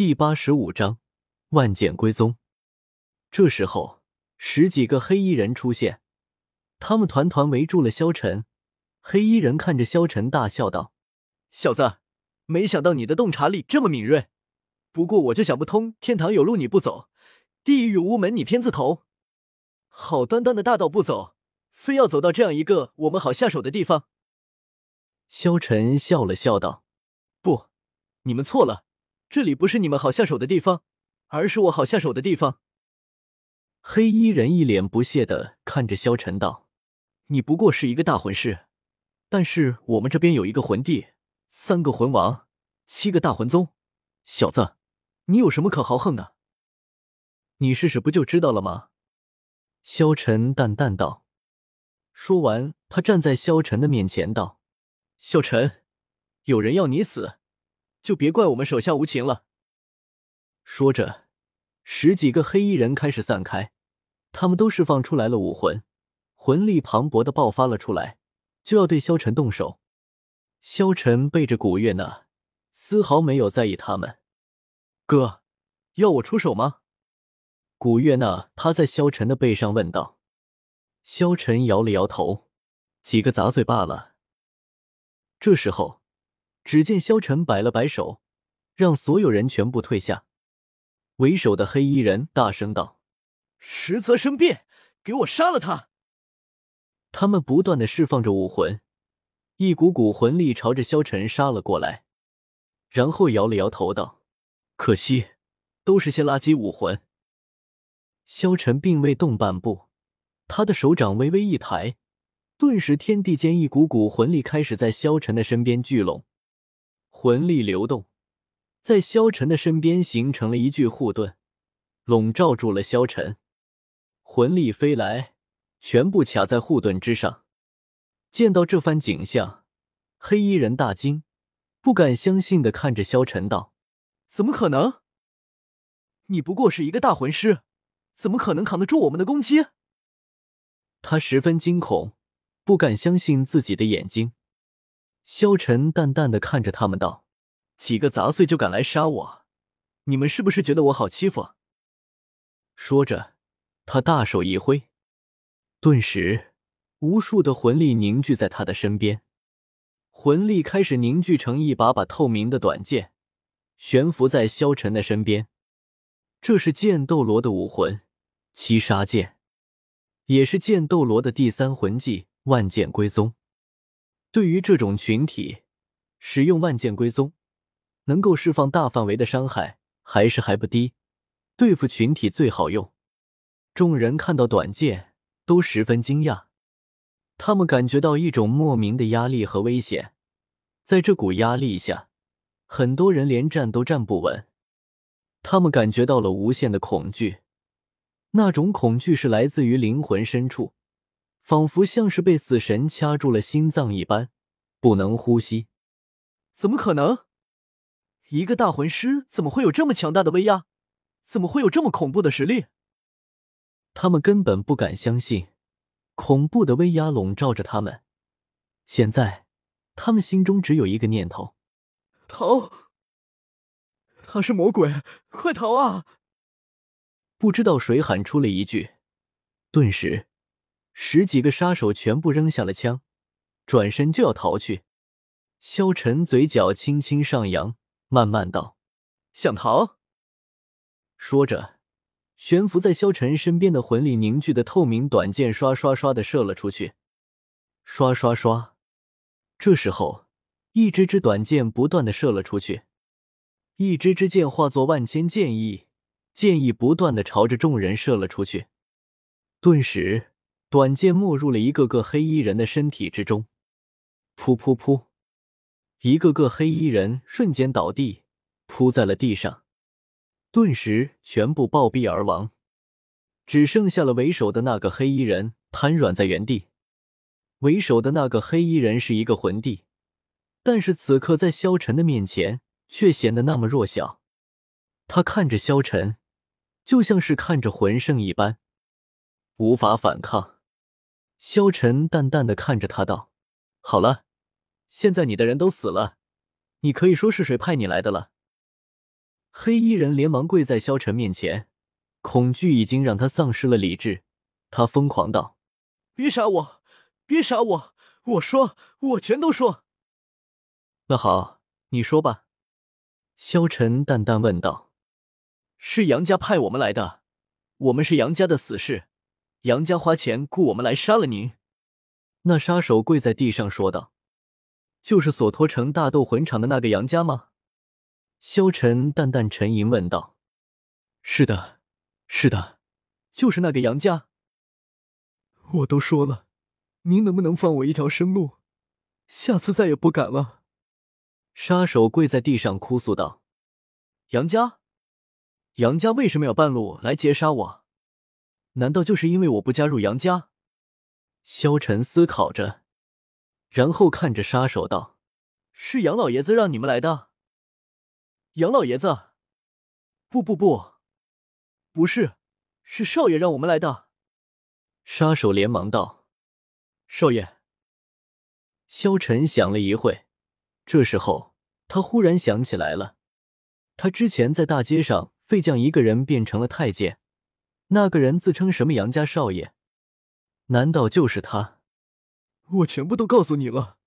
第八十五章万剑归宗。这时候，十几个黑衣人出现，他们团团围住了萧晨。黑衣人看着萧晨，大笑道：“小子，没想到你的洞察力这么敏锐。不过我就想不通，天堂有路你不走，地狱无门你偏自投。好端端的大道不走，非要走到这样一个我们好下手的地方。”萧晨笑了笑道：“不，你们错了，这里不是你们好下手的地方，而是我好下手的地方。”黑衣人一脸不屑的看着萧晨道：“你不过是一个大魂师。”但是我们这边有一个魂帝，三个魂王，七个大魂宗，小子，你有什么可豪横的？你试试不就知道了吗？萧晨淡淡道。说完，他站在萧晨的面前道：“萧晨，有人要你死，就别怪我们手下无情了。”说着，十几个黑衣人开始散开，他们都释放出来了武魂，魂力磅礴的爆发了出来。就要对萧晨动手，萧晨背着古月娜，丝毫没有在意他们。哥，要我出手吗？古月娜趴在萧晨的背上问道。萧晨摇了摇头，几个杂碎罢了。这时候，只见萧晨摆了摆手，让所有人全部退下。为首的黑衣人大声道：“实则生变，给我杀了他！”他们不断的释放着武魂，一股股魂力朝着萧晨杀了过来，然后摇了摇头道：“可惜，都是些垃圾武魂。”萧晨并未动半步，他的手掌微微一抬，顿时天地间一股股魂力开始在萧晨的身边聚拢，魂力流动，在萧晨的身边形成了一具护盾，笼罩住了萧晨。魂力飞来。全部卡在护盾之上。见到这番景象，黑衣人大惊，不敢相信的看着萧晨道：“怎么可能？你不过是一个大魂师，怎么可能扛得住我们的攻击？”他十分惊恐，不敢相信自己的眼睛。萧晨淡淡的看着他们道：“几个杂碎就敢来杀我，你们是不是觉得我好欺负？”说着，他大手一挥。顿时，无数的魂力凝聚在他的身边，魂力开始凝聚成一把把透明的短剑，悬浮在萧晨的身边。这是剑斗罗的武魂七杀剑，也是剑斗罗的第三魂技万剑归宗。对于这种群体，使用万剑归宗能够释放大范围的伤害，还是还不低。对付群体最好用。众人看到短剑。都十分惊讶，他们感觉到一种莫名的压力和危险，在这股压力下，很多人连站都站不稳。他们感觉到了无限的恐惧，那种恐惧是来自于灵魂深处，仿佛像是被死神掐住了心脏一般，不能呼吸。怎么可能？一个大魂师怎么会有这么强大的威压？怎么会有这么恐怖的实力？他们根本不敢相信，恐怖的威压笼罩着他们。现在，他们心中只有一个念头：逃！他是魔鬼，快逃啊！不知道谁喊出了一句，顿时，十几个杀手全部扔下了枪，转身就要逃去。萧晨嘴角轻轻上扬，慢慢道：“想逃？”说着。悬浮在萧晨身边的魂力凝聚的透明短剑，刷刷刷的射了出去，刷刷刷。这时候，一支支短剑不断的射了出去，一支支剑化作万千剑意，剑意不断的朝着众人射了出去。顿时，短剑没入了一个个黑衣人的身体之中，噗噗噗，一个个黑衣人瞬间倒地，扑在了地上。顿时全部暴毙而亡，只剩下了为首的那个黑衣人瘫软在原地。为首的那个黑衣人是一个魂帝，但是此刻在萧晨的面前却显得那么弱小。他看着萧晨，就像是看着魂圣一般，无法反抗。萧晨淡淡的看着他道：“好了，现在你的人都死了，你可以说是谁派你来的了。”黑衣人连忙跪在萧晨面前，恐惧已经让他丧失了理智。他疯狂道：“别杀我！别杀我！我说，我全都说。”那好，你说吧。”萧晨淡淡问道。“是杨家派我们来的，我们是杨家的死士，杨家花钱雇我们来杀了您。”那杀手跪在地上说道：“就是索托城大斗魂场的那个杨家吗？”萧晨淡淡沉吟问道：“是的，是的，就是那个杨家。”我都说了，您能不能放我一条生路？下次再也不敢了。杀手跪在地上哭诉道：“杨家，杨家为什么要半路来劫杀我？难道就是因为我不加入杨家？”萧晨思考着，然后看着杀手道：“是杨老爷子让你们来的。”杨老爷子，不不不，不是，是少爷让我们来的。杀手连忙道：“少爷。”萧晨想了一会，这时候他忽然想起来了，他之前在大街上废将一个人变成了太监，那个人自称什么杨家少爷，难道就是他？我全部都告诉你了，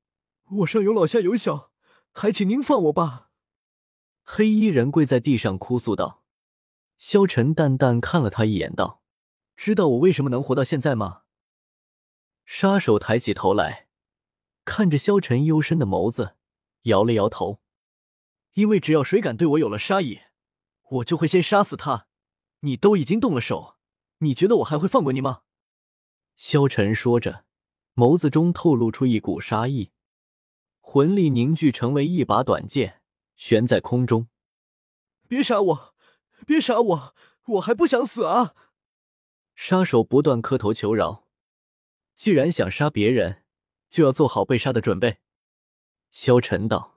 我上有老下有小，还请您放我吧。黑衣人跪在地上哭诉道：“萧晨淡淡看了他一眼，道：‘知道我为什么能活到现在吗？’杀手抬起头来，看着萧晨幽深的眸子，摇了摇头：‘因为只要谁敢对我有了杀意，我就会先杀死他。你都已经动了手，你觉得我还会放过你吗？’萧晨说着，眸子中透露出一股杀意，魂力凝聚成为一把短剑。悬在空中，别杀我，别杀我，我还不想死啊！杀手不断磕头求饶。既然想杀别人，就要做好被杀的准备。萧晨道。